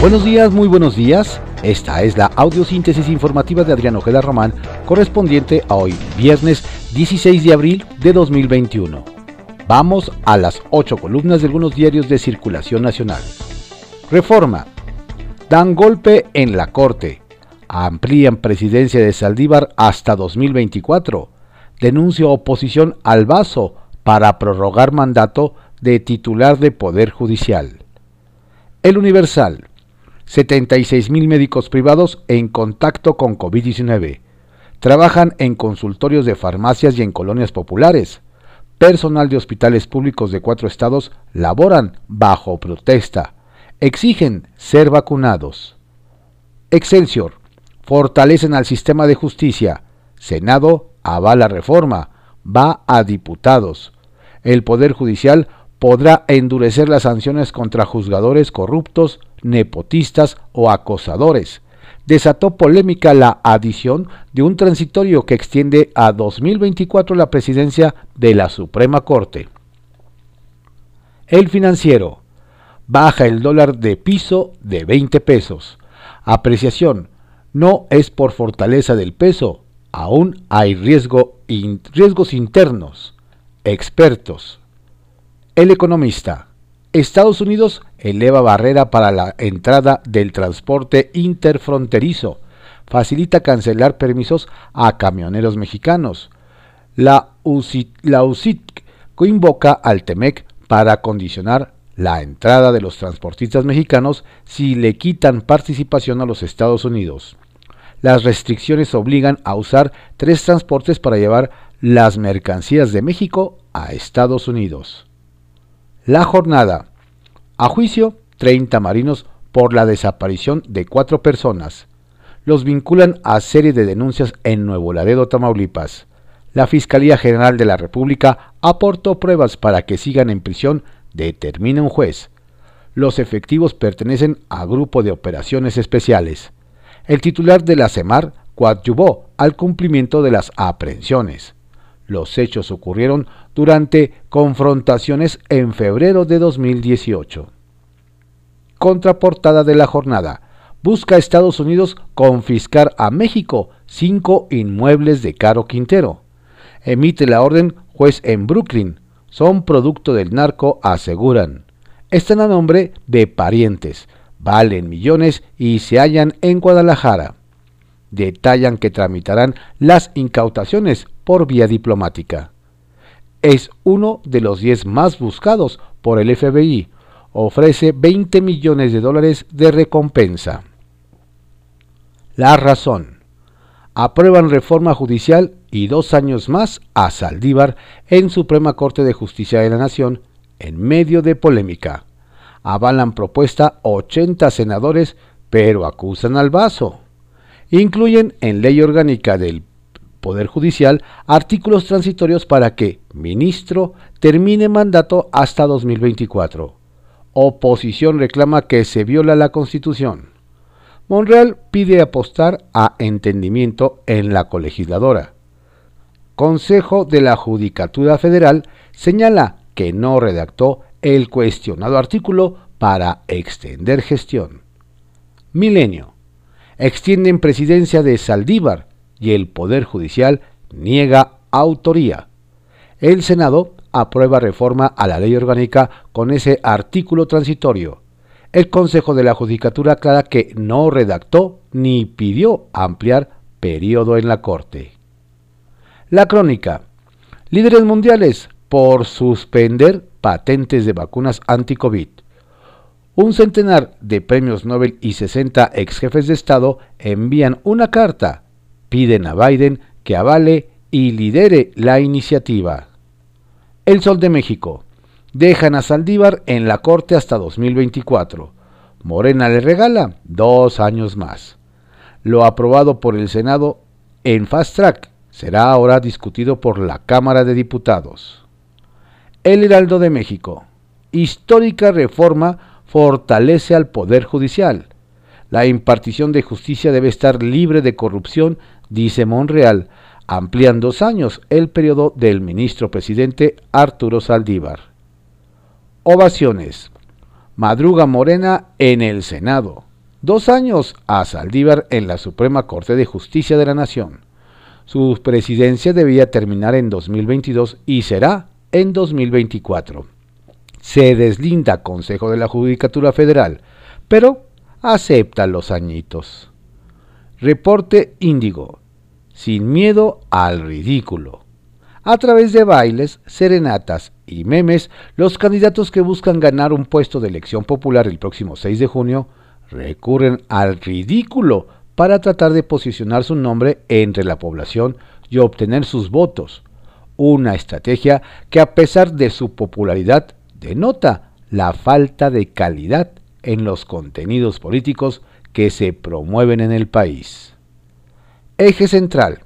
Buenos días, muy buenos días. Esta es la audiosíntesis informativa de Adrián Ojeda Román, correspondiente a hoy, viernes 16 de abril de 2021. Vamos a las ocho columnas de algunos diarios de circulación nacional. Reforma. Dan golpe en la Corte. Amplían presidencia de Saldívar hasta 2024. Denuncia oposición al vaso para prorrogar mandato de titular de Poder Judicial. El Universal. 76 mil médicos privados en contacto con COVID-19. Trabajan en consultorios de farmacias y en colonias populares. Personal de hospitales públicos de cuatro estados laboran bajo protesta. Exigen ser vacunados. Excelsior. Fortalecen al sistema de justicia. Senado avala reforma. Va a diputados. El Poder Judicial podrá endurecer las sanciones contra juzgadores corruptos, nepotistas o acosadores. Desató polémica la adición de un transitorio que extiende a 2024 la presidencia de la Suprema Corte. El financiero. Baja el dólar de piso de 20 pesos. Apreciación. No es por fortaleza del peso. Aún hay riesgo, riesgos internos. Expertos. El economista. Estados Unidos eleva barrera para la entrada del transporte interfronterizo. Facilita cancelar permisos a camioneros mexicanos. La UCIT, la invoca al TEMEC para condicionar la entrada de los transportistas mexicanos si le quitan participación a los Estados Unidos. Las restricciones obligan a usar tres transportes para llevar las mercancías de México a Estados Unidos. La jornada. A juicio, 30 marinos por la desaparición de cuatro personas. Los vinculan a serie de denuncias en Nuevo Laredo, Tamaulipas. La Fiscalía General de la República aportó pruebas para que sigan en prisión, determina un juez. Los efectivos pertenecen a Grupo de Operaciones Especiales. El titular de la CEMAR coadyuvó al cumplimiento de las aprehensiones. Los hechos ocurrieron durante confrontaciones en febrero de 2018. Contraportada de la jornada. Busca Estados Unidos confiscar a México cinco inmuebles de Caro Quintero. Emite la orden juez en Brooklyn. Son producto del narco, aseguran. Están a nombre de parientes. Valen millones y se hallan en Guadalajara. Detallan que tramitarán las incautaciones por vía diplomática. Es uno de los 10 más buscados por el FBI. Ofrece 20 millones de dólares de recompensa. La razón. Aprueban reforma judicial y dos años más a Saldívar en Suprema Corte de Justicia de la Nación en medio de polémica. Avalan propuesta 80 senadores, pero acusan al vaso. Incluyen en ley orgánica del Poder Judicial artículos transitorios para que, ministro, termine mandato hasta 2024. Oposición reclama que se viola la Constitución. Monreal pide apostar a entendimiento en la colegisladora. Consejo de la Judicatura Federal señala que no redactó el cuestionado artículo para extender gestión. Milenio. Extienden presidencia de Saldívar y el Poder Judicial niega autoría. El Senado aprueba reforma a la ley orgánica con ese artículo transitorio. El Consejo de la Judicatura aclara que no redactó ni pidió ampliar periodo en la Corte. La crónica. Líderes mundiales por suspender patentes de vacunas anti-COVID. Un centenar de premios Nobel y 60 ex jefes de Estado envían una carta piden a Biden que avale y lidere la iniciativa. El Sol de México. Dejan a Saldívar en la Corte hasta 2024. Morena le regala dos años más. Lo aprobado por el Senado en Fast Track será ahora discutido por la Cámara de Diputados. El Heraldo de México. Histórica reforma fortalece al Poder Judicial. La impartición de justicia debe estar libre de corrupción dice Monreal, amplían dos años el periodo del ministro presidente Arturo Saldívar. Ovaciones. Madruga Morena en el Senado. dos años a Saldívar en la Suprema Corte de Justicia de la Nación. Su presidencia debía terminar en 2022 y será en 2024. Se deslinda Consejo de la Judicatura Federal, pero acepta los añitos. Reporte Índigo. Sin miedo al ridículo. A través de bailes, serenatas y memes, los candidatos que buscan ganar un puesto de elección popular el próximo 6 de junio recurren al ridículo para tratar de posicionar su nombre entre la población y obtener sus votos. Una estrategia que a pesar de su popularidad denota la falta de calidad en los contenidos políticos que se promueven en el país. Eje central.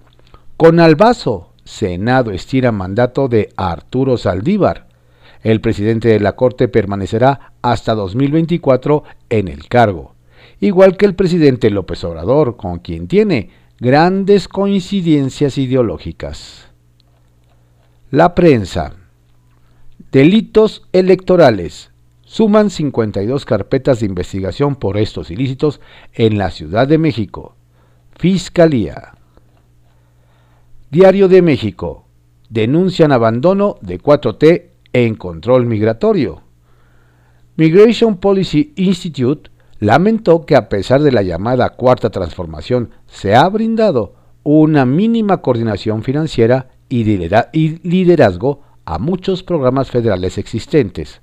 Con Albazo, Senado estira mandato de Arturo Saldívar. El presidente de la Corte permanecerá hasta 2024 en el cargo igual que el presidente López Obrador, con quien tiene grandes coincidencias ideológicas. La prensa. Delitos electorales. Suman 52 carpetas de investigación por estos ilícitos en la Ciudad de México. Fiscalía. Diario de México. Denuncian abandono de 4T en control migratorio. Migration Policy Institute lamentó que a pesar de la llamada cuarta transformación se ha brindado una mínima coordinación financiera y liderazgo a muchos programas federales existentes.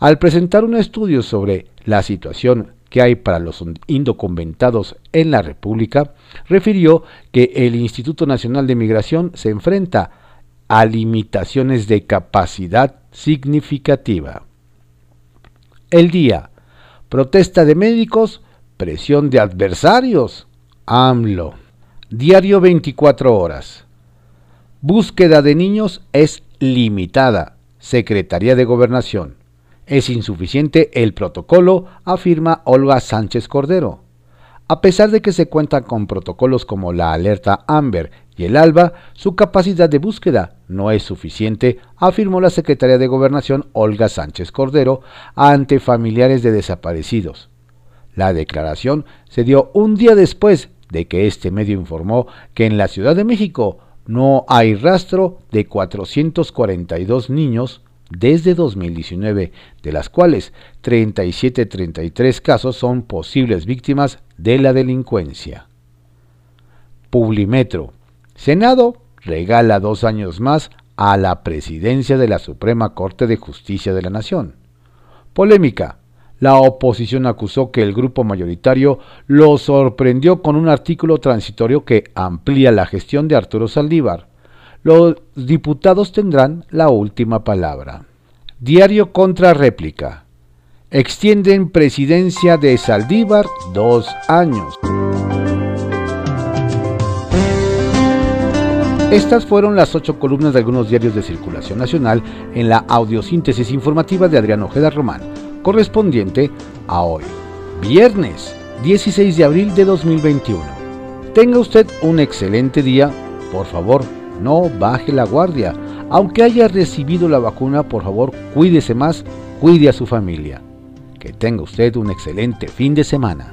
Al presentar un estudio sobre la situación que hay para los indocumentados en la República, refirió que el Instituto Nacional de Migración se enfrenta a limitaciones de capacidad significativa. El día Protesta de médicos, presión de adversarios. AMLO. Diario 24 horas. Búsqueda de niños es limitada. Secretaría de Gobernación. Es insuficiente el protocolo, afirma Olga Sánchez Cordero. A pesar de que se cuentan con protocolos como la alerta Amber y el ALBA, su capacidad de búsqueda no es suficiente, afirmó la secretaria de Gobernación Olga Sánchez Cordero ante familiares de desaparecidos. La declaración se dio un día después de que este medio informó que en la Ciudad de México no hay rastro de 442 niños desde 2019, de las cuales 37-33 casos son posibles víctimas de la delincuencia. Publimetro. Senado regala dos años más a la presidencia de la Suprema Corte de Justicia de la Nación. Polémica. La oposición acusó que el grupo mayoritario lo sorprendió con un artículo transitorio que amplía la gestión de Arturo Saldívar los diputados tendrán la última palabra. Diario contra réplica. Extienden presidencia de Saldívar dos años. Estas fueron las ocho columnas de algunos diarios de circulación nacional en la audiosíntesis informativa de Adrián Ojeda Román, correspondiente a hoy, viernes 16 de abril de 2021. Tenga usted un excelente día, por favor no baje la guardia. Aunque haya recibido la vacuna, por favor, cuídese más, cuide a su familia. Que tenga usted un excelente fin de semana.